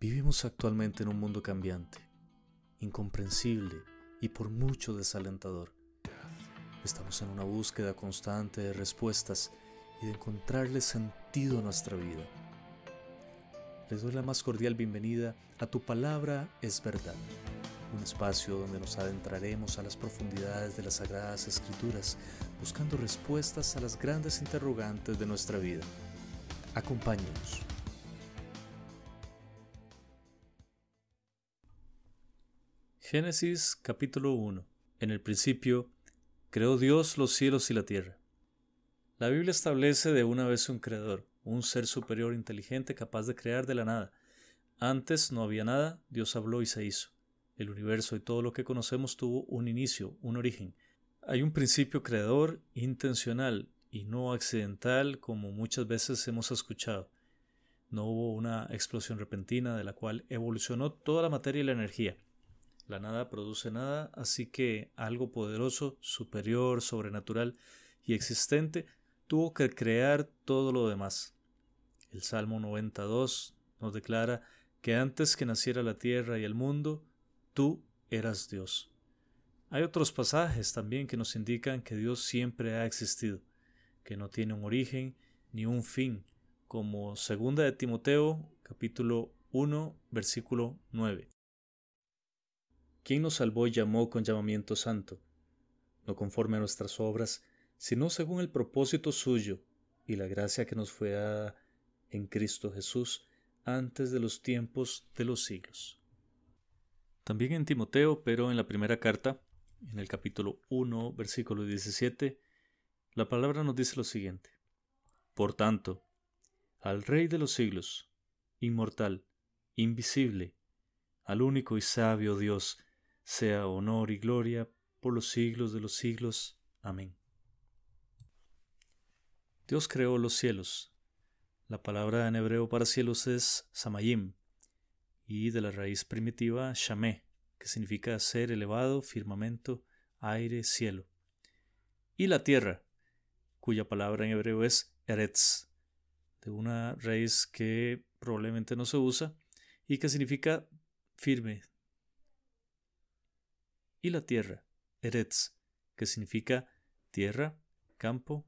Vivimos actualmente en un mundo cambiante, incomprensible y por mucho desalentador. Estamos en una búsqueda constante de respuestas y de encontrarle sentido a nuestra vida. Les doy la más cordial bienvenida a Tu Palabra es Verdad, un espacio donde nos adentraremos a las profundidades de las Sagradas Escrituras, buscando respuestas a las grandes interrogantes de nuestra vida. Acompáñenos. Génesis capítulo 1. En el principio, creó Dios los cielos y la tierra. La Biblia establece de una vez un creador, un ser superior inteligente capaz de crear de la nada. Antes no había nada, Dios habló y se hizo. El universo y todo lo que conocemos tuvo un inicio, un origen. Hay un principio creador intencional y no accidental como muchas veces hemos escuchado. No hubo una explosión repentina de la cual evolucionó toda la materia y la energía. La nada produce nada, así que algo poderoso, superior, sobrenatural y existente tuvo que crear todo lo demás. El Salmo 92 nos declara que antes que naciera la tierra y el mundo, tú eras Dios. Hay otros pasajes también que nos indican que Dios siempre ha existido, que no tiene un origen ni un fin, como 2 de Timoteo capítulo 1 versículo 9. ¿Quién nos salvó y llamó con llamamiento santo? No conforme a nuestras obras, sino según el propósito suyo y la gracia que nos fue dada en Cristo Jesús antes de los tiempos de los siglos. También en Timoteo, pero en la primera carta, en el capítulo 1, versículo 17, la palabra nos dice lo siguiente. Por tanto, al Rey de los siglos, inmortal, invisible, al único y sabio Dios, sea honor y gloria por los siglos de los siglos. Amén. Dios creó los cielos. La palabra en hebreo para cielos es samayim, y de la raíz primitiva shamé, que significa ser elevado, firmamento, aire, cielo. Y la tierra, cuya palabra en hebreo es eretz, de una raíz que probablemente no se usa y que significa firme, y la tierra, Eretz, que significa tierra, campo,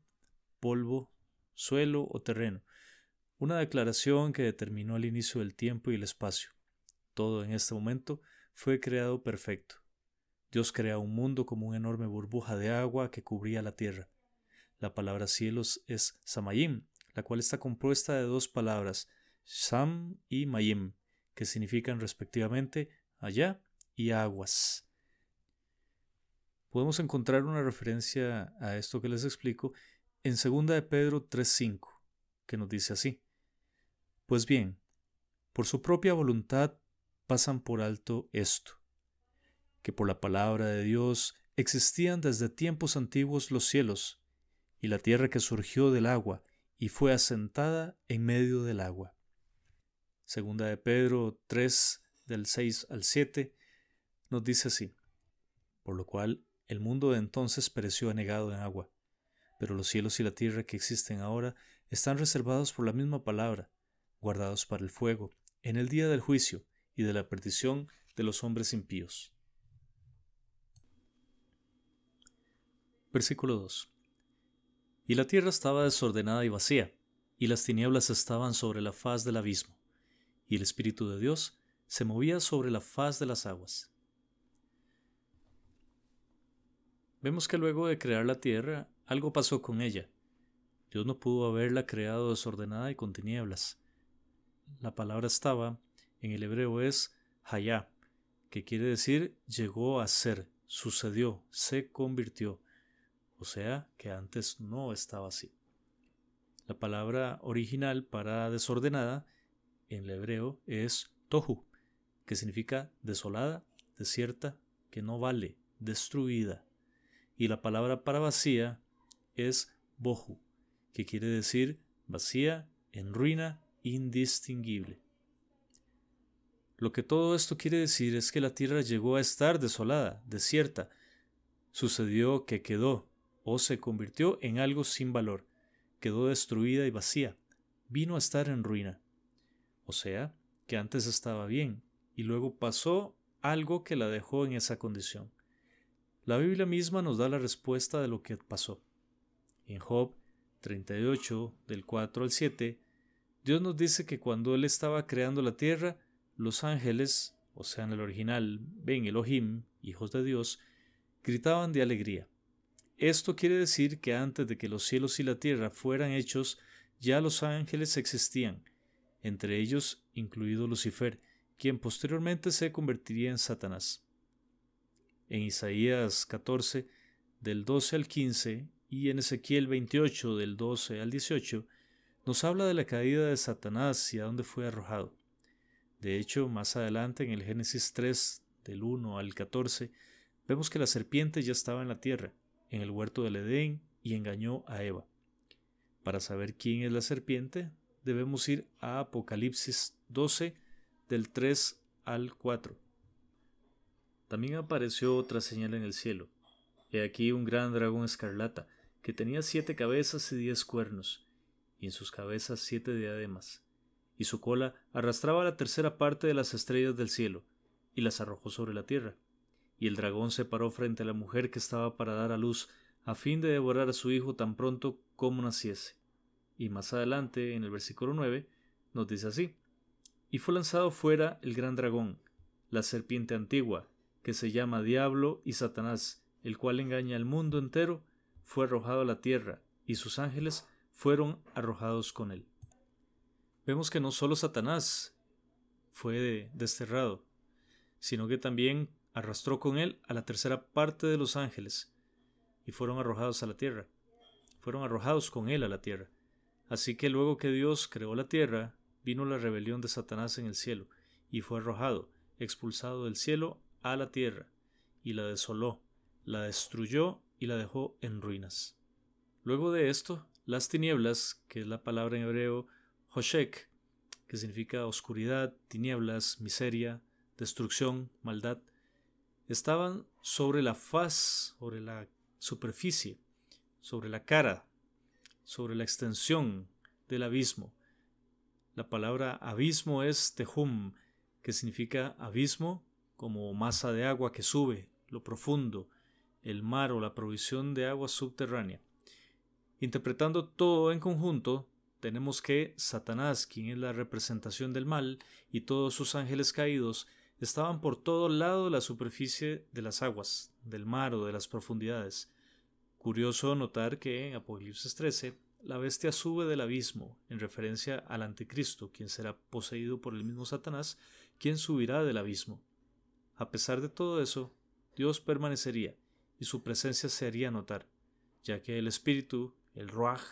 polvo, suelo o terreno. Una declaración que determinó el inicio del tiempo y el espacio. Todo en este momento fue creado perfecto. Dios crea un mundo como una enorme burbuja de agua que cubría la tierra. La palabra cielos es Samayim, la cual está compuesta de dos palabras, Sam y Mayim, que significan respectivamente allá y aguas podemos encontrar una referencia a esto que les explico en 2 de Pedro 3.5, que nos dice así. Pues bien, por su propia voluntad pasan por alto esto, que por la palabra de Dios existían desde tiempos antiguos los cielos, y la tierra que surgió del agua y fue asentada en medio del agua. Segunda de Pedro 3 del 6 al 7 nos dice así, por lo cual el mundo de entonces pereció anegado en agua, pero los cielos y la tierra que existen ahora están reservados por la misma palabra, guardados para el fuego, en el día del juicio y de la perdición de los hombres impíos. Versículo 2. Y la tierra estaba desordenada y vacía, y las tinieblas estaban sobre la faz del abismo, y el Espíritu de Dios se movía sobre la faz de las aguas. Vemos que luego de crear la tierra, algo pasó con ella. Dios no pudo haberla creado desordenada y con tinieblas. La palabra estaba, en el hebreo es hayá, que quiere decir llegó a ser, sucedió, se convirtió. O sea, que antes no estaba así. La palabra original para desordenada en el hebreo es tohu, que significa desolada, desierta, que no vale, destruida y la palabra para vacía es bohu, que quiere decir vacía, en ruina, indistinguible. Lo que todo esto quiere decir es que la tierra llegó a estar desolada, desierta. Sucedió que quedó o se convirtió en algo sin valor, quedó destruida y vacía, vino a estar en ruina. O sea, que antes estaba bien y luego pasó algo que la dejó en esa condición. La Biblia misma nos da la respuesta de lo que pasó. En Job 38, del 4 al 7, Dios nos dice que cuando Él estaba creando la tierra, los ángeles, o sea, en el original, Ben Elohim, hijos de Dios, gritaban de alegría. Esto quiere decir que antes de que los cielos y la tierra fueran hechos, ya los ángeles existían, entre ellos incluido Lucifer, quien posteriormente se convertiría en Satanás. En Isaías 14, del 12 al 15, y en Ezequiel 28, del 12 al 18, nos habla de la caída de Satanás y a dónde fue arrojado. De hecho, más adelante en el Génesis 3, del 1 al 14, vemos que la serpiente ya estaba en la tierra, en el huerto del Edén, y engañó a Eva. Para saber quién es la serpiente, debemos ir a Apocalipsis 12, del 3 al 4. También apareció otra señal en el cielo. He aquí un gran dragón escarlata, que tenía siete cabezas y diez cuernos, y en sus cabezas siete diademas, y su cola arrastraba la tercera parte de las estrellas del cielo, y las arrojó sobre la tierra. Y el dragón se paró frente a la mujer que estaba para dar a luz, a fin de devorar a su hijo tan pronto como naciese. Y más adelante, en el versículo 9, nos dice así, Y fue lanzado fuera el gran dragón, la serpiente antigua, que se llama Diablo y Satanás, el cual engaña al mundo entero, fue arrojado a la tierra, y sus ángeles fueron arrojados con él. Vemos que no solo Satanás fue desterrado, sino que también arrastró con él a la tercera parte de los ángeles, y fueron arrojados a la tierra. Fueron arrojados con él a la tierra. Así que luego que Dios creó la tierra, vino la rebelión de Satanás en el cielo, y fue arrojado, expulsado del cielo a la tierra, y la desoló, la destruyó y la dejó en ruinas. Luego de esto, las tinieblas, que es la palabra en hebreo Hoshek, que significa oscuridad, tinieblas, miseria, destrucción, maldad, estaban sobre la faz, sobre la superficie, sobre la cara, sobre la extensión del abismo. La palabra abismo es tehum, que significa abismo como masa de agua que sube, lo profundo, el mar o la provisión de agua subterránea. Interpretando todo en conjunto, tenemos que Satanás, quien es la representación del mal, y todos sus ángeles caídos, estaban por todo lado de la superficie de las aguas, del mar o de las profundidades. Curioso notar que en Apocalipsis 13 la bestia sube del abismo, en referencia al anticristo, quien será poseído por el mismo Satanás, quien subirá del abismo. A pesar de todo eso, Dios permanecería, y su presencia se haría notar, ya que el espíritu, el Ruach,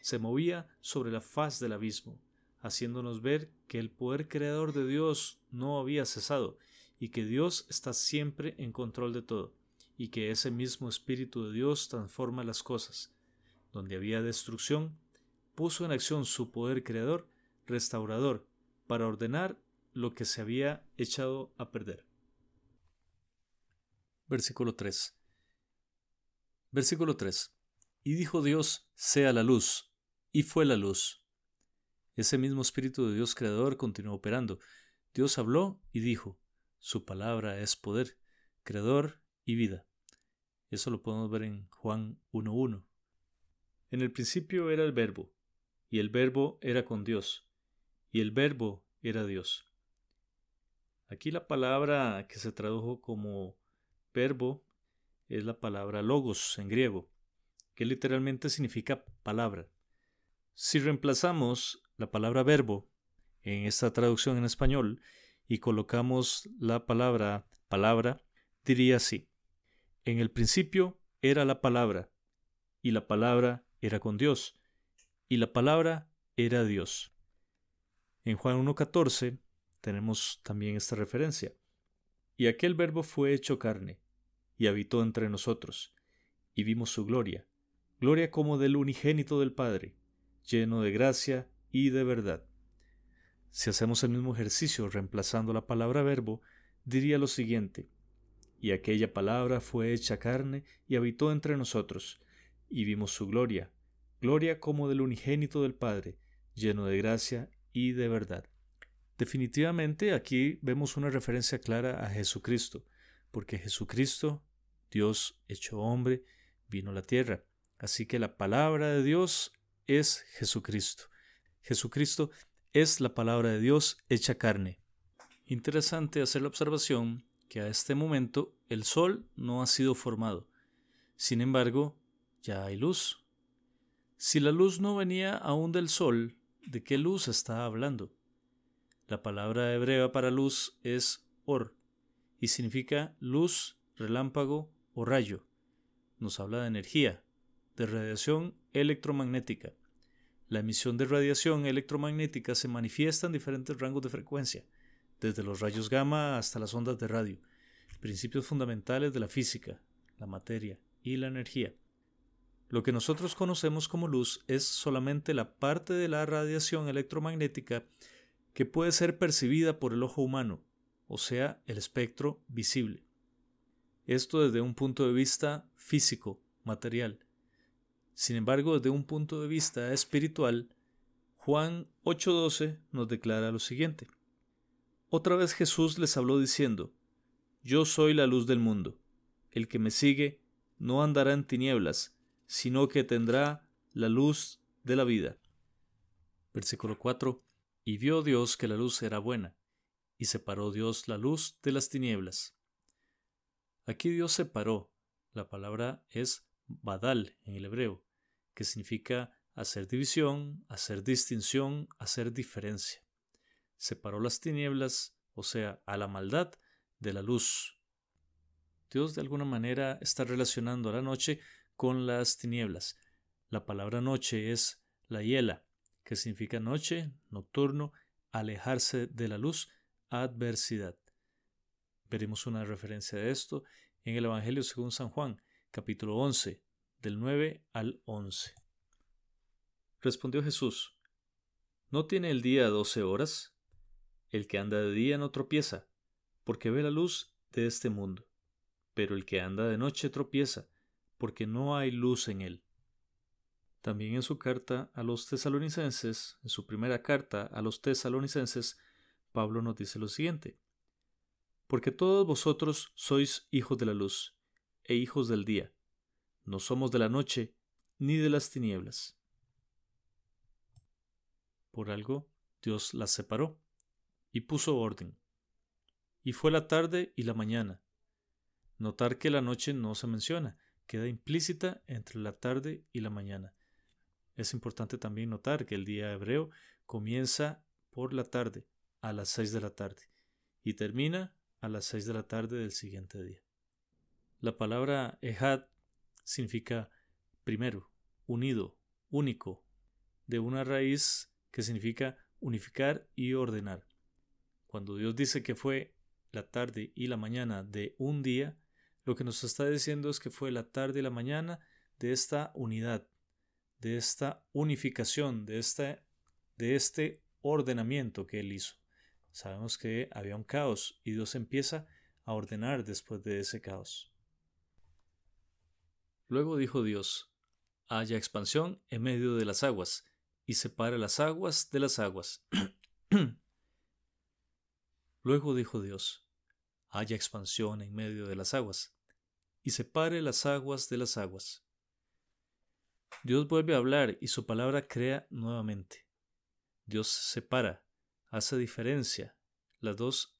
se movía sobre la faz del abismo, haciéndonos ver que el poder creador de Dios no había cesado, y que Dios está siempre en control de todo, y que ese mismo Espíritu de Dios transforma las cosas. Donde había destrucción, puso en acción su poder creador, restaurador, para ordenar lo que se había echado a perder. Versículo 3. Versículo 3. Y dijo Dios, sea la luz, y fue la luz. Ese mismo Espíritu de Dios Creador continuó operando. Dios habló y dijo, su palabra es poder, creador y vida. Eso lo podemos ver en Juan 1.1. En el principio era el verbo, y el verbo era con Dios, y el verbo era Dios. Aquí la palabra que se tradujo como verbo es la palabra logos en griego, que literalmente significa palabra. Si reemplazamos la palabra verbo en esta traducción en español y colocamos la palabra palabra, diría así. En el principio era la palabra, y la palabra era con Dios, y la palabra era Dios. En Juan 1.14 tenemos también esta referencia. Y aquel verbo fue hecho carne, y habitó entre nosotros, y vimos su gloria, gloria como del unigénito del Padre, lleno de gracia y de verdad. Si hacemos el mismo ejercicio reemplazando la palabra verbo, diría lo siguiente, y aquella palabra fue hecha carne y habitó entre nosotros, y vimos su gloria, gloria como del unigénito del Padre, lleno de gracia y de verdad. Definitivamente aquí vemos una referencia clara a Jesucristo, porque Jesucristo, Dios hecho hombre, vino a la tierra. Así que la palabra de Dios es Jesucristo. Jesucristo es la palabra de Dios hecha carne. Interesante hacer la observación que a este momento el sol no ha sido formado. Sin embargo, ya hay luz. Si la luz no venía aún del sol, ¿de qué luz está hablando? La palabra hebrea para luz es or y significa luz, relámpago o rayo. Nos habla de energía, de radiación electromagnética. La emisión de radiación electromagnética se manifiesta en diferentes rangos de frecuencia, desde los rayos gamma hasta las ondas de radio, principios fundamentales de la física, la materia y la energía. Lo que nosotros conocemos como luz es solamente la parte de la radiación electromagnética que puede ser percibida por el ojo humano, o sea, el espectro visible. Esto desde un punto de vista físico, material. Sin embargo, desde un punto de vista espiritual, Juan 8:12 nos declara lo siguiente. Otra vez Jesús les habló diciendo, Yo soy la luz del mundo. El que me sigue no andará en tinieblas, sino que tendrá la luz de la vida. Versículo 4. Y vio Dios que la luz era buena, y separó Dios la luz de las tinieblas. Aquí Dios separó. La palabra es badal en el hebreo, que significa hacer división, hacer distinción, hacer diferencia. Separó las tinieblas, o sea, a la maldad, de la luz. Dios de alguna manera está relacionando a la noche con las tinieblas. La palabra noche es la hiela, que significa noche, nocturno, alejarse de la luz, adversidad. Veremos una referencia de esto en el Evangelio según San Juan, capítulo 11, del 9 al 11. Respondió Jesús, ¿no tiene el día doce horas? El que anda de día no tropieza, porque ve la luz de este mundo, pero el que anda de noche tropieza, porque no hay luz en él. También en su carta a los tesalonicenses, en su primera carta a los tesalonicenses, Pablo nos dice lo siguiente. Porque todos vosotros sois hijos de la luz e hijos del día. No somos de la noche ni de las tinieblas. Por algo Dios las separó y puso orden. Y fue la tarde y la mañana. Notar que la noche no se menciona, queda implícita entre la tarde y la mañana. Es importante también notar que el día hebreo comienza por la tarde, a las seis de la tarde, y termina a las seis de la tarde del siguiente día. La palabra Ehad significa primero, unido, único, de una raíz que significa unificar y ordenar. Cuando Dios dice que fue la tarde y la mañana de un día, lo que nos está diciendo es que fue la tarde y la mañana de esta unidad, de esta unificación, de este, de este ordenamiento que él hizo. Sabemos que había un caos y Dios empieza a ordenar después de ese caos. Luego dijo Dios, haya expansión en medio de las aguas, y separe las aguas de las aguas. Luego dijo Dios, haya expansión en medio de las aguas, y separe las aguas de las aguas. Dios vuelve a hablar y su palabra crea nuevamente. Dios separa, hace diferencia. Las dos.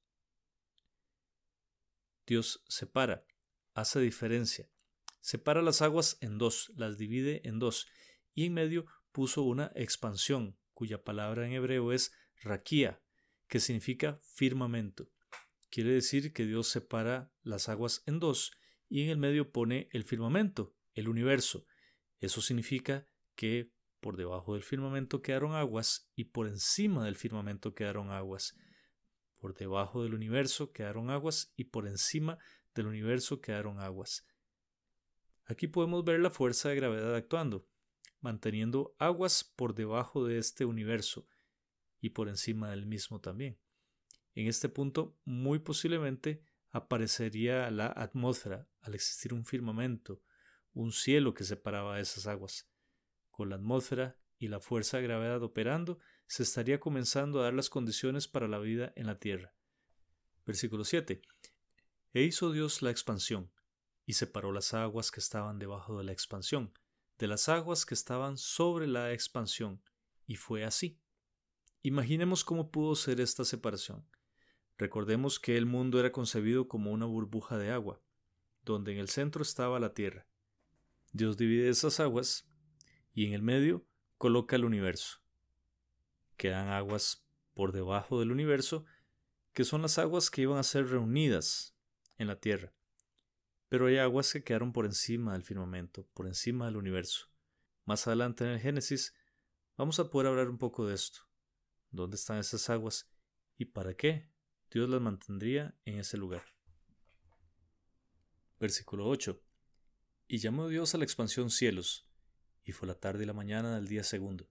Dios separa, hace diferencia. Separa las aguas en dos, las divide en dos, y en medio puso una expansión, cuya palabra en hebreo es raquía, que significa firmamento. Quiere decir que Dios separa las aguas en dos y en el medio pone el firmamento, el universo, eso significa que por debajo del firmamento quedaron aguas y por encima del firmamento quedaron aguas. Por debajo del universo quedaron aguas y por encima del universo quedaron aguas. Aquí podemos ver la fuerza de gravedad actuando, manteniendo aguas por debajo de este universo y por encima del mismo también. En este punto, muy posiblemente aparecería la atmósfera al existir un firmamento, un cielo que separaba esas aguas, con la atmósfera y la fuerza de gravedad operando, se estaría comenzando a dar las condiciones para la vida en la tierra. Versículo 7. E hizo Dios la expansión, y separó las aguas que estaban debajo de la expansión, de las aguas que estaban sobre la expansión, y fue así. Imaginemos cómo pudo ser esta separación. Recordemos que el mundo era concebido como una burbuja de agua, donde en el centro estaba la tierra. Dios divide esas aguas y en el medio coloca el universo. Quedan aguas por debajo del universo, que son las aguas que iban a ser reunidas en la tierra. Pero hay aguas que quedaron por encima del firmamento, por encima del universo. Más adelante en el Génesis vamos a poder hablar un poco de esto. ¿Dónde están esas aguas y para qué Dios las mantendría en ese lugar? Versículo 8. Y llamó Dios a la expansión cielos, y fue la tarde y la mañana del día segundo.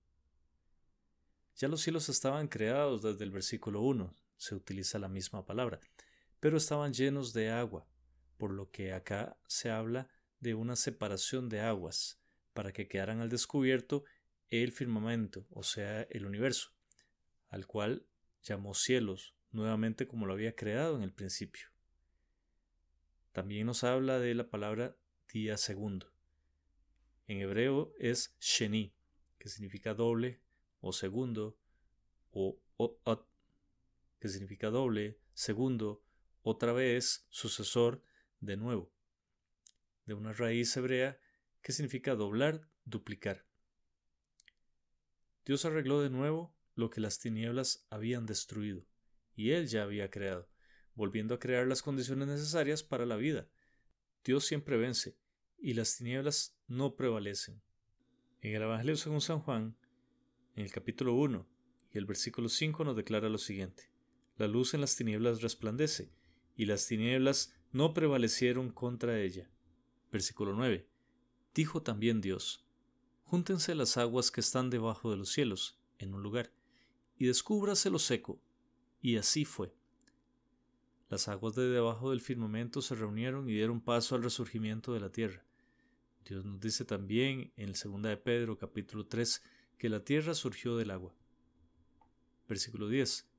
Ya los cielos estaban creados desde el versículo 1, se utiliza la misma palabra, pero estaban llenos de agua, por lo que acá se habla de una separación de aguas, para que quedaran al descubierto el firmamento, o sea, el universo, al cual llamó cielos, nuevamente como lo había creado en el principio. También nos habla de la palabra día segundo. En hebreo es sheni, que significa doble o segundo, o ot, que significa doble, segundo, otra vez, sucesor, de nuevo, de una raíz hebrea que significa doblar, duplicar. Dios arregló de nuevo lo que las tinieblas habían destruido, y Él ya había creado, volviendo a crear las condiciones necesarias para la vida. Dios siempre vence, y las tinieblas no prevalecen. En el Evangelio según San Juan, en el capítulo 1 y el versículo 5 nos declara lo siguiente. La luz en las tinieblas resplandece, y las tinieblas no prevalecieron contra ella. Versículo 9. Dijo también Dios, Júntense las aguas que están debajo de los cielos, en un lugar, y descúbrase lo seco. Y así fue. Las aguas de debajo del firmamento se reunieron y dieron paso al resurgimiento de la tierra. Dios nos dice también en el 2 de Pedro capítulo 3 que la tierra surgió del agua. Versículo 10.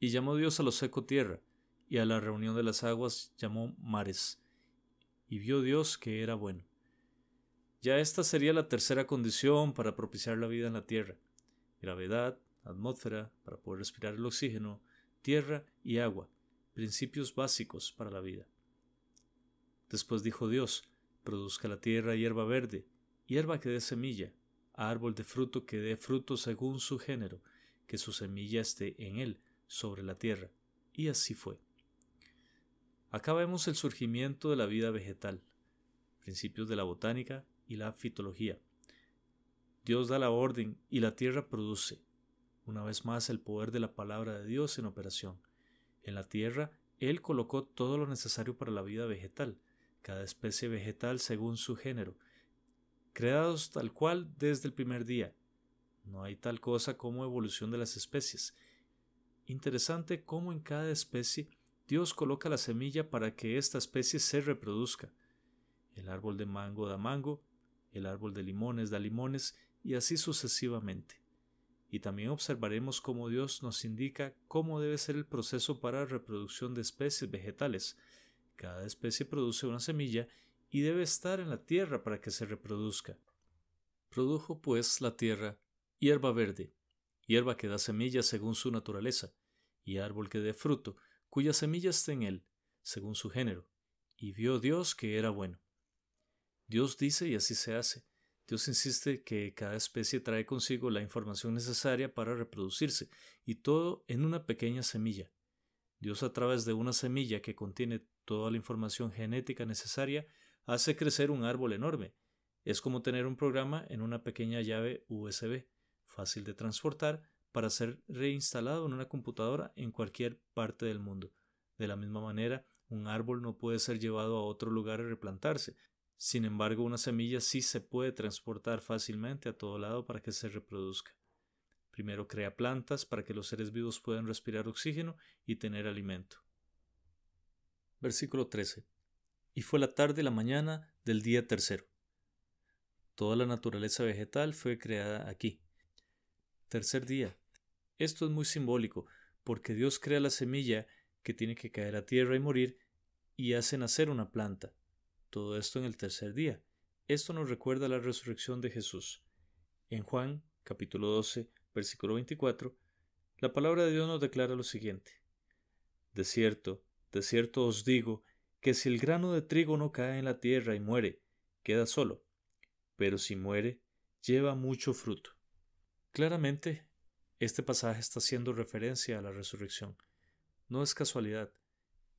Y llamó Dios a lo seco tierra, y a la reunión de las aguas llamó mares. Y vio Dios que era bueno. Ya esta sería la tercera condición para propiciar la vida en la tierra. Gravedad, atmósfera, para poder respirar el oxígeno, tierra y agua, principios básicos para la vida. Después dijo Dios, produzca la tierra hierba verde, hierba que dé semilla, árbol de fruto que dé fruto según su género, que su semilla esté en él, sobre la tierra. Y así fue. Acá vemos el surgimiento de la vida vegetal, principios de la botánica y la fitología. Dios da la orden y la tierra produce. Una vez más el poder de la palabra de Dios en operación. En la tierra Él colocó todo lo necesario para la vida vegetal, cada especie vegetal según su género, creados tal cual desde el primer día. No hay tal cosa como evolución de las especies. Interesante cómo en cada especie Dios coloca la semilla para que esta especie se reproduzca. El árbol de mango da mango, el árbol de limones da limones y así sucesivamente. Y también observaremos cómo Dios nos indica cómo debe ser el proceso para reproducción de especies vegetales. Cada especie produce una semilla y debe estar en la tierra para que se reproduzca. Produjo pues la tierra hierba verde, hierba que da semillas según su naturaleza, y árbol que dé fruto, cuya semilla esté en él, según su género. Y vio Dios que era bueno. Dios dice y así se hace. Dios insiste que cada especie trae consigo la información necesaria para reproducirse, y todo en una pequeña semilla. Dios a través de una semilla que contiene toda la información genética necesaria hace crecer un árbol enorme. Es como tener un programa en una pequeña llave USB, fácil de transportar para ser reinstalado en una computadora en cualquier parte del mundo. De la misma manera, un árbol no puede ser llevado a otro lugar y replantarse. Sin embargo, una semilla sí se puede transportar fácilmente a todo lado para que se reproduzca. Primero crea plantas para que los seres vivos puedan respirar oxígeno y tener alimento. Versículo 13 y fue la tarde y la mañana del día tercero. Toda la naturaleza vegetal fue creada aquí, tercer día. Esto es muy simbólico, porque Dios crea la semilla que tiene que caer a tierra y morir, y hace nacer una planta. Todo esto en el tercer día. Esto nos recuerda la resurrección de Jesús. En Juan, capítulo 12, versículo 24, la palabra de Dios nos declara lo siguiente. De cierto, de cierto os digo, que si el grano de trigo no cae en la tierra y muere, queda solo, pero si muere, lleva mucho fruto. Claramente, este pasaje está haciendo referencia a la resurrección. No es casualidad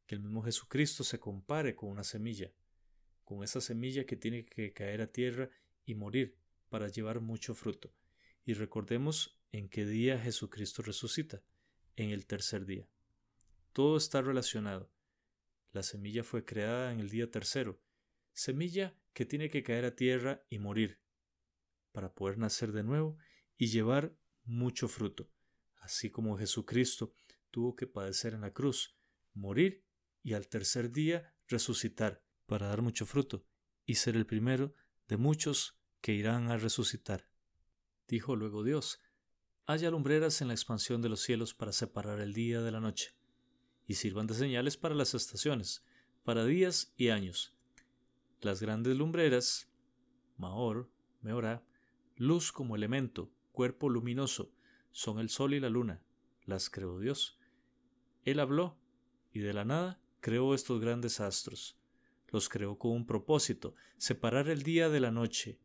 que el mismo Jesucristo se compare con una semilla, con esa semilla que tiene que caer a tierra y morir para llevar mucho fruto. Y recordemos en qué día Jesucristo resucita, en el tercer día. Todo está relacionado. La semilla fue creada en el día tercero, semilla que tiene que caer a tierra y morir, para poder nacer de nuevo y llevar mucho fruto, así como Jesucristo tuvo que padecer en la cruz, morir y al tercer día resucitar para dar mucho fruto y ser el primero de muchos que irán a resucitar. Dijo luego Dios, haya lumbreras en la expansión de los cielos para separar el día de la noche, y sirvan de señales para las estaciones, para días y años. Las grandes lumbreras, Maor, Meorá, luz como elemento, cuerpo luminoso, son el sol y la luna, las creó Dios. Él habló, y de la nada creó estos grandes astros. Los creó con un propósito, separar el día de la noche,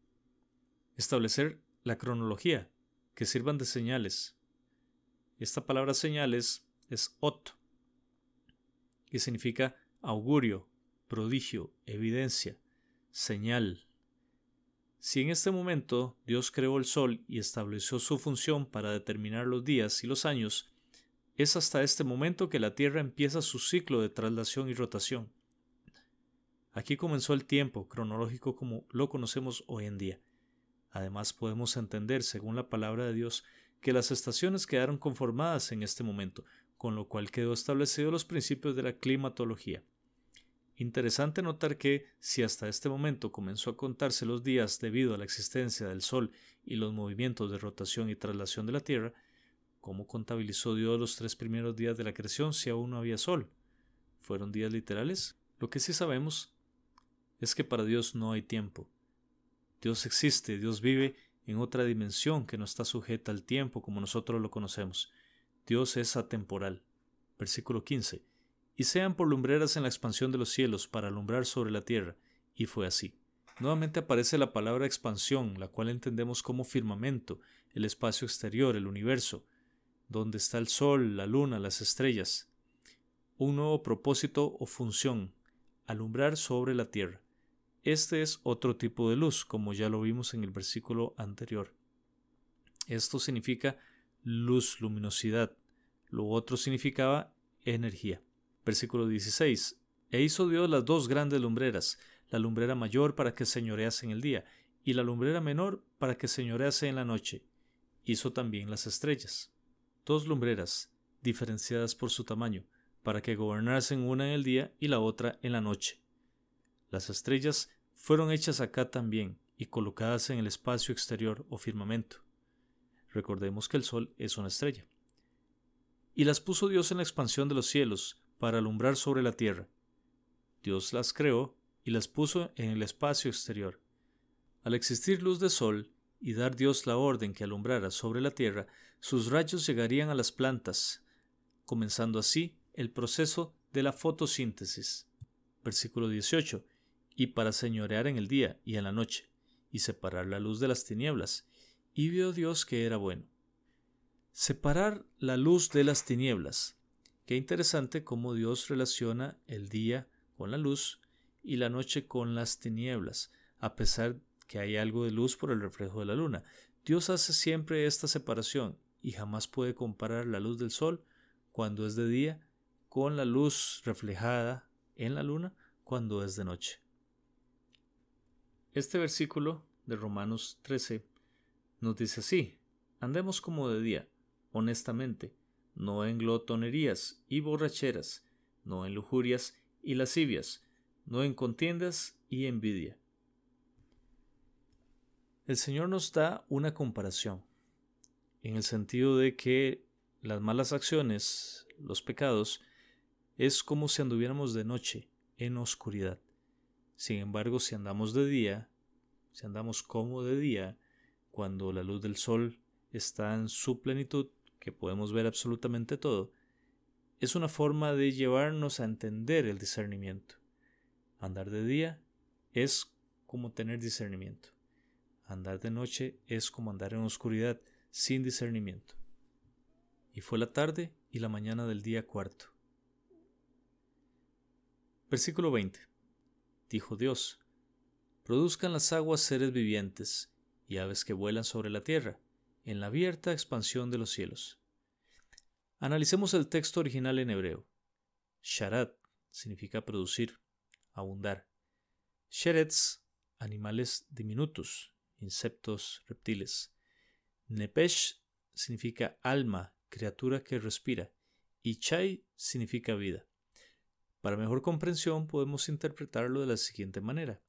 establecer la cronología, que sirvan de señales. Esta palabra señales es ot, que significa augurio, prodigio, evidencia, señal. Si en este momento Dios creó el Sol y estableció su función para determinar los días y los años, es hasta este momento que la Tierra empieza su ciclo de traslación y rotación. Aquí comenzó el tiempo cronológico como lo conocemos hoy en día. Además podemos entender, según la palabra de Dios, que las estaciones quedaron conformadas en este momento, con lo cual quedó establecido los principios de la climatología. Interesante notar que, si hasta este momento comenzó a contarse los días debido a la existencia del Sol y los movimientos de rotación y traslación de la Tierra, ¿cómo contabilizó Dios los tres primeros días de la creación si aún no había Sol? ¿Fueron días literales? Lo que sí sabemos es que para Dios no hay tiempo. Dios existe, Dios vive en otra dimensión que no está sujeta al tiempo como nosotros lo conocemos. Dios es atemporal. Versículo 15 y sean por lumbreras en la expansión de los cielos para alumbrar sobre la tierra. Y fue así. Nuevamente aparece la palabra expansión, la cual entendemos como firmamento, el espacio exterior, el universo, donde está el sol, la luna, las estrellas. Un nuevo propósito o función, alumbrar sobre la tierra. Este es otro tipo de luz, como ya lo vimos en el versículo anterior. Esto significa luz, luminosidad. Lo otro significaba energía. Versículo 16. E hizo Dios las dos grandes lumbreras, la lumbrera mayor para que señorease en el día, y la lumbrera menor para que señorease en la noche. Hizo también las estrellas. Dos lumbreras, diferenciadas por su tamaño, para que gobernasen una en el día y la otra en la noche. Las estrellas fueron hechas acá también y colocadas en el espacio exterior o firmamento. Recordemos que el Sol es una estrella. Y las puso Dios en la expansión de los cielos, para alumbrar sobre la tierra. Dios las creó y las puso en el espacio exterior. Al existir luz de sol y dar Dios la orden que alumbrara sobre la tierra, sus rayos llegarían a las plantas, comenzando así el proceso de la fotosíntesis. Versículo 18. Y para señorear en el día y en la noche, y separar la luz de las tinieblas. Y vio Dios que era bueno. Separar la luz de las tinieblas Qué interesante cómo Dios relaciona el día con la luz y la noche con las tinieblas, a pesar que hay algo de luz por el reflejo de la luna. Dios hace siempre esta separación y jamás puede comparar la luz del sol cuando es de día con la luz reflejada en la luna cuando es de noche. Este versículo de Romanos 13 nos dice así, andemos como de día, honestamente, no en glotonerías y borracheras, no en lujurias y lascivias, no en contiendas y envidia. El Señor nos da una comparación. en el sentido de que las malas acciones, los pecados, es como si anduviéramos de noche, en oscuridad. Sin embargo, si andamos de día, si andamos como de día, cuando la luz del sol está en su plenitud, que podemos ver absolutamente todo, es una forma de llevarnos a entender el discernimiento. Andar de día es como tener discernimiento. Andar de noche es como andar en oscuridad, sin discernimiento. Y fue la tarde y la mañana del día cuarto. Versículo 20. Dijo Dios, produzcan las aguas seres vivientes y aves que vuelan sobre la tierra, en la abierta expansión de los cielos. Analicemos el texto original en hebreo. Sharat significa producir, abundar. Sheretz, animales diminutos, insectos, reptiles. Nepesh significa alma, criatura que respira. Y Chai significa vida. Para mejor comprensión podemos interpretarlo de la siguiente manera.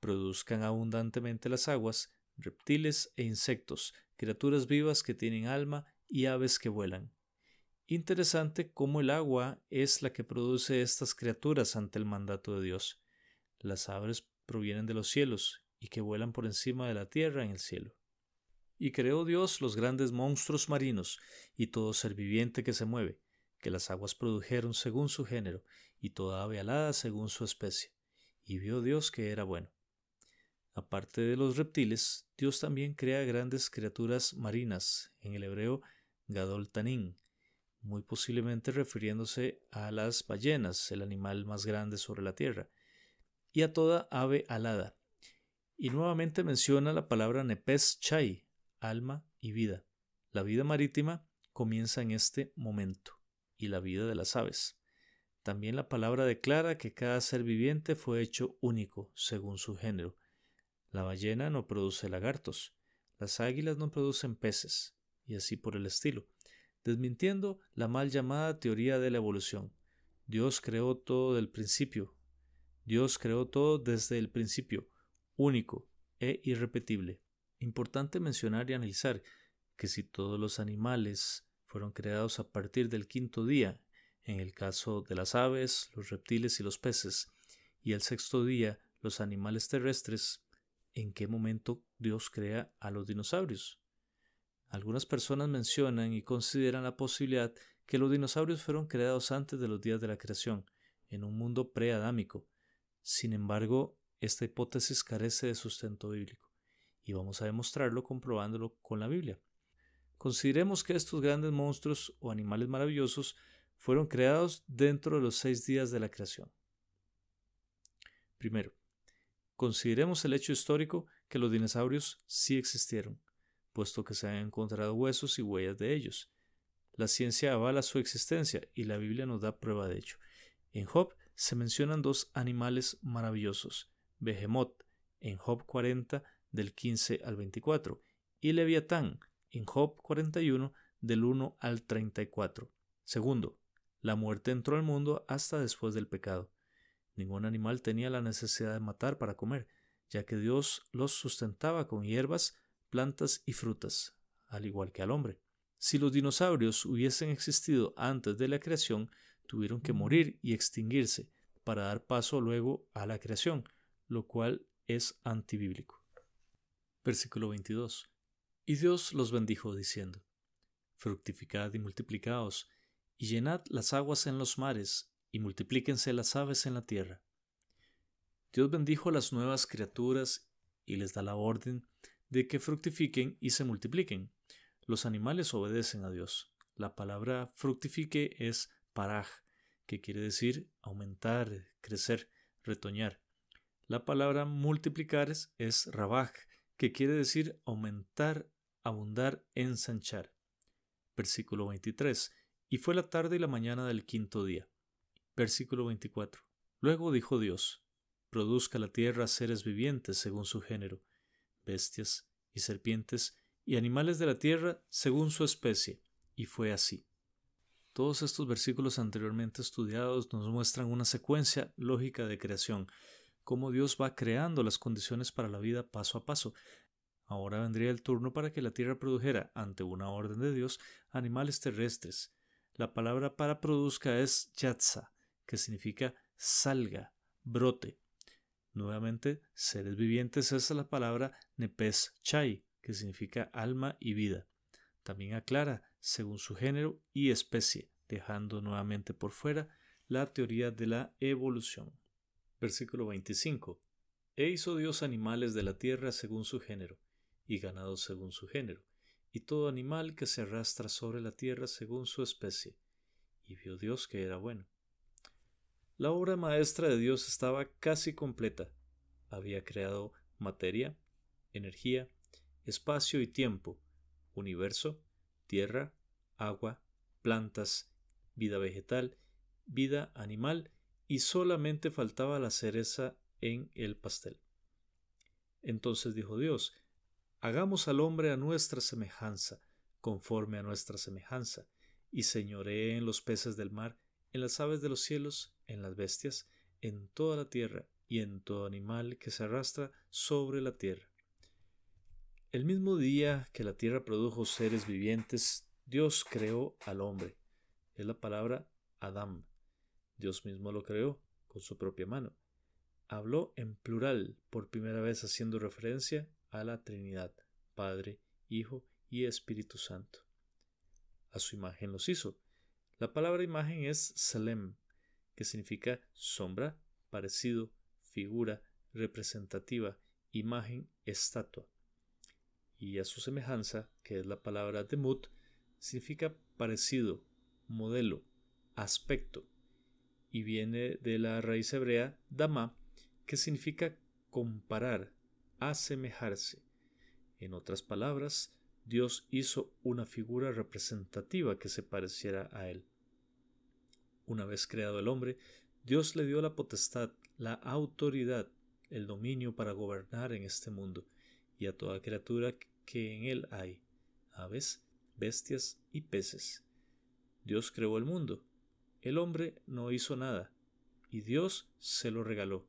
Produzcan abundantemente las aguas, reptiles e insectos, criaturas vivas que tienen alma y aves que vuelan. Interesante cómo el agua es la que produce estas criaturas ante el mandato de Dios. Las aves provienen de los cielos y que vuelan por encima de la tierra en el cielo. Y creó Dios los grandes monstruos marinos y todo ser viviente que se mueve, que las aguas produjeron según su género, y toda ave alada según su especie. Y vio Dios que era bueno. Aparte de los reptiles, Dios también crea grandes criaturas marinas, en el hebreo Gadol Tanin, muy posiblemente refiriéndose a las ballenas, el animal más grande sobre la tierra, y a toda ave alada. Y nuevamente menciona la palabra Nepes Chai, alma y vida. La vida marítima comienza en este momento, y la vida de las aves. También la palabra declara que cada ser viviente fue hecho único, según su género. La ballena no produce lagartos, las águilas no producen peces, y así por el estilo, desmintiendo la mal llamada teoría de la evolución. Dios creó todo del principio. Dios creó todo desde el principio, único e irrepetible. Importante mencionar y analizar que si todos los animales fueron creados a partir del quinto día en el caso de las aves, los reptiles y los peces, y el sexto día los animales terrestres, ¿en qué momento Dios crea a los dinosaurios? Algunas personas mencionan y consideran la posibilidad que los dinosaurios fueron creados antes de los días de la creación, en un mundo preadámico. Sin embargo, esta hipótesis carece de sustento bíblico, y vamos a demostrarlo comprobándolo con la Biblia. Consideremos que estos grandes monstruos o animales maravillosos fueron creados dentro de los seis días de la creación. Primero, consideremos el hecho histórico que los dinosaurios sí existieron, puesto que se han encontrado huesos y huellas de ellos. La ciencia avala su existencia y la Biblia nos da prueba de ello. En Job se mencionan dos animales maravillosos, Behemoth en Job 40 del 15 al 24 y Leviatán en Job 41 del 1 al 34. Segundo, la muerte entró al mundo hasta después del pecado. Ningún animal tenía la necesidad de matar para comer, ya que Dios los sustentaba con hierbas, plantas y frutas, al igual que al hombre. Si los dinosaurios hubiesen existido antes de la creación, tuvieron que morir y extinguirse para dar paso luego a la creación, lo cual es antibíblico. Versículo 22. Y Dios los bendijo diciendo, Fructificad y multiplicaos, y llenad las aguas en los mares, y multiplíquense las aves en la tierra. Dios bendijo a las nuevas criaturas y les da la orden de que fructifiquen y se multipliquen. Los animales obedecen a Dios. La palabra fructifique es paraj, que quiere decir aumentar, crecer, retoñar. La palabra multiplicar es rabaj, que quiere decir aumentar, abundar, ensanchar. Versículo 23. Y fue la tarde y la mañana del quinto día. Versículo 24. Luego dijo Dios, produzca la tierra seres vivientes según su género, bestias y serpientes y animales de la tierra según su especie. Y fue así. Todos estos versículos anteriormente estudiados nos muestran una secuencia lógica de creación, cómo Dios va creando las condiciones para la vida paso a paso. Ahora vendría el turno para que la tierra produjera, ante una orden de Dios, animales terrestres. La palabra para produzca es yatza, que significa salga, brote. Nuevamente, seres vivientes es la palabra nepes chai, que significa alma y vida. También aclara según su género y especie, dejando nuevamente por fuera la teoría de la evolución. Versículo 25. E hizo Dios animales de la tierra según su género, y ganado según su género, y todo animal que se arrastra sobre la tierra según su especie. Y vio Dios que era bueno. La obra maestra de Dios estaba casi completa. Había creado materia, energía, espacio y tiempo, universo, tierra, agua, plantas, vida vegetal, vida animal, y solamente faltaba la cereza en el pastel. Entonces dijo Dios, Hagamos al hombre a nuestra semejanza, conforme a nuestra semejanza, y señoree en los peces del mar, en las aves de los cielos, en las bestias, en toda la tierra, y en todo animal que se arrastra sobre la tierra. El mismo día que la tierra produjo seres vivientes, Dios creó al hombre. Es la palabra Adam. Dios mismo lo creó con su propia mano. Habló en plural, por primera vez haciendo referencia a la Trinidad, Padre, Hijo y Espíritu Santo. A su imagen los hizo. La palabra imagen es Salem, que significa sombra, parecido, figura, representativa, imagen, estatua. Y a su semejanza, que es la palabra demut, significa parecido, modelo, aspecto, y viene de la raíz hebrea dama, que significa comparar, asemejarse. En otras palabras, Dios hizo una figura representativa que se pareciera a Él. Una vez creado el hombre, Dios le dio la potestad, la autoridad, el dominio para gobernar en este mundo y a toda criatura que en él hay, aves, bestias y peces. Dios creó el mundo. El hombre no hizo nada, y Dios se lo regaló.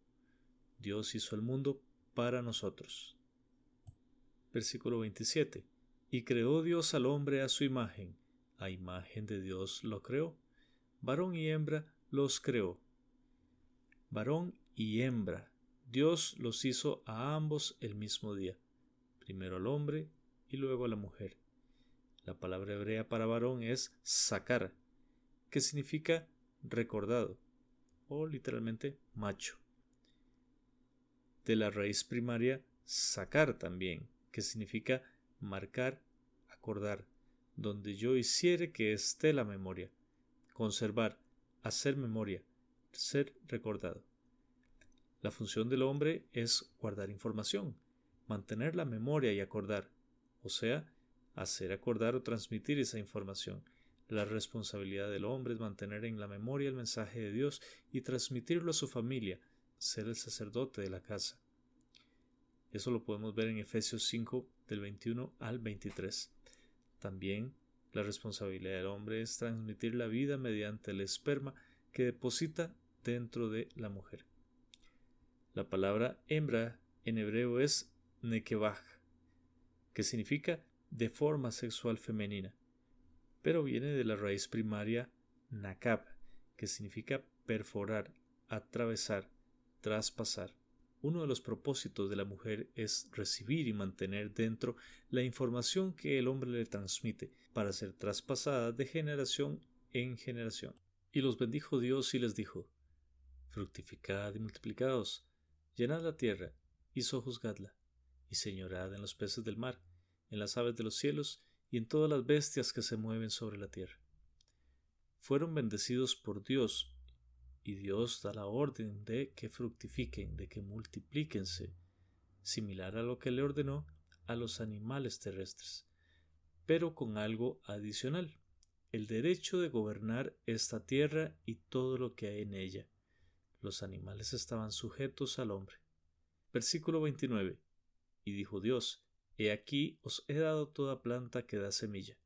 Dios hizo el mundo para nosotros. Versículo 27. Y creó Dios al hombre a su imagen, a imagen de Dios lo creó, varón y hembra los creó. Varón y hembra, Dios los hizo a ambos el mismo día, primero al hombre y luego a la mujer. La palabra hebrea para varón es sacar, que significa recordado, o literalmente macho de la raíz primaria sacar también, que significa marcar, acordar, donde yo hiciere que esté la memoria, conservar, hacer memoria, ser recordado. La función del hombre es guardar información, mantener la memoria y acordar, o sea, hacer acordar o transmitir esa información. La responsabilidad del hombre es mantener en la memoria el mensaje de Dios y transmitirlo a su familia, ser el sacerdote de la casa. Eso lo podemos ver en Efesios 5 del 21 al 23. También la responsabilidad del hombre es transmitir la vida mediante el esperma que deposita dentro de la mujer. La palabra hembra en hebreo es nekebaj, que significa de forma sexual femenina, pero viene de la raíz primaria nakab, que significa perforar, atravesar, traspasar. Uno de los propósitos de la mujer es recibir y mantener dentro la información que el hombre le transmite para ser traspasada de generación en generación. Y los bendijo Dios y les dijo, Fructificad y multiplicaos, llenad la tierra y sojuzgadla, y señorad en los peces del mar, en las aves de los cielos y en todas las bestias que se mueven sobre la tierra. Fueron bendecidos por Dios y Dios da la orden de que fructifiquen, de que multiplíquense, similar a lo que le ordenó a los animales terrestres, pero con algo adicional, el derecho de gobernar esta tierra y todo lo que hay en ella. Los animales estaban sujetos al hombre. Versículo 29. Y dijo Dios, He aquí os he dado toda planta que da semilla,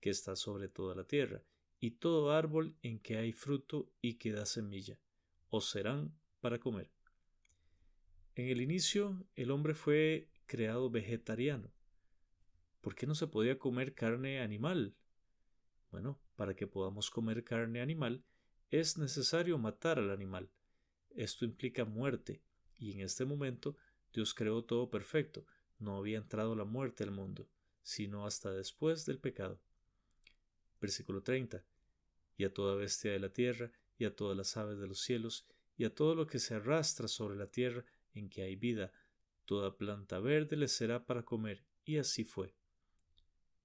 que está sobre toda la tierra, y todo árbol en que hay fruto y que da semilla, os serán para comer. En el inicio el hombre fue creado vegetariano. ¿Por qué no se podía comer carne animal? Bueno, para que podamos comer carne animal es necesario matar al animal. Esto implica muerte, y en este momento Dios creó todo perfecto, no había entrado la muerte al mundo, sino hasta después del pecado. Versículo 30. Y a toda bestia de la tierra, y a todas las aves de los cielos, y a todo lo que se arrastra sobre la tierra en que hay vida, toda planta verde les será para comer, y así fue.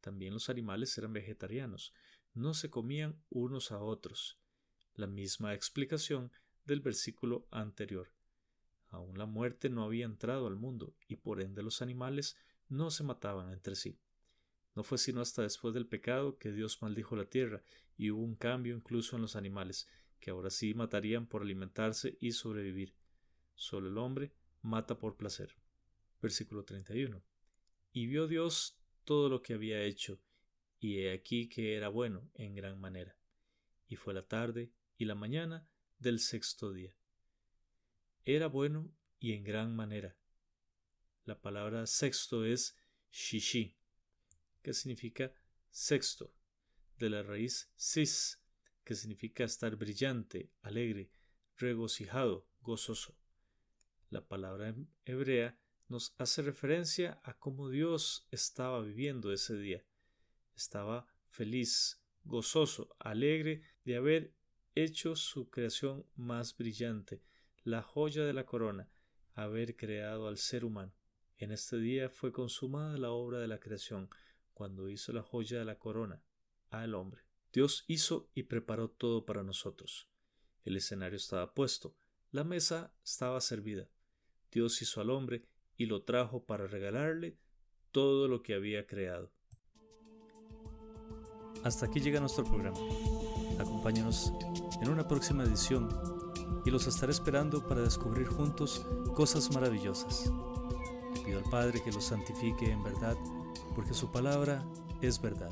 También los animales eran vegetarianos, no se comían unos a otros. La misma explicación del versículo anterior. Aún la muerte no había entrado al mundo, y por ende los animales no se mataban entre sí. No fue sino hasta después del pecado que Dios maldijo la tierra, y hubo un cambio incluso en los animales, que ahora sí matarían por alimentarse y sobrevivir. Solo el hombre mata por placer. Versículo 31. Y vio Dios todo lo que había hecho, y he aquí que era bueno en gran manera. Y fue la tarde y la mañana del sexto día. Era bueno y en gran manera. La palabra sexto es shishi, que significa sexto, de la raíz sis, que significa estar brillante, alegre, regocijado, gozoso. La palabra hebrea nos hace referencia a cómo Dios estaba viviendo ese día. Estaba feliz, gozoso, alegre de haber hecho su creación más brillante, la joya de la corona, haber creado al ser humano. En este día fue consumada la obra de la creación, cuando hizo la joya de la corona, al hombre. Dios hizo y preparó todo para nosotros. El escenario estaba puesto, la mesa estaba servida. Dios hizo al hombre y lo trajo para regalarle todo lo que había creado. Hasta aquí llega nuestro programa. Acompáñanos en una próxima edición y los estaré esperando para descubrir juntos cosas maravillosas. Le pido al Padre que los santifique en verdad, porque su palabra es verdad.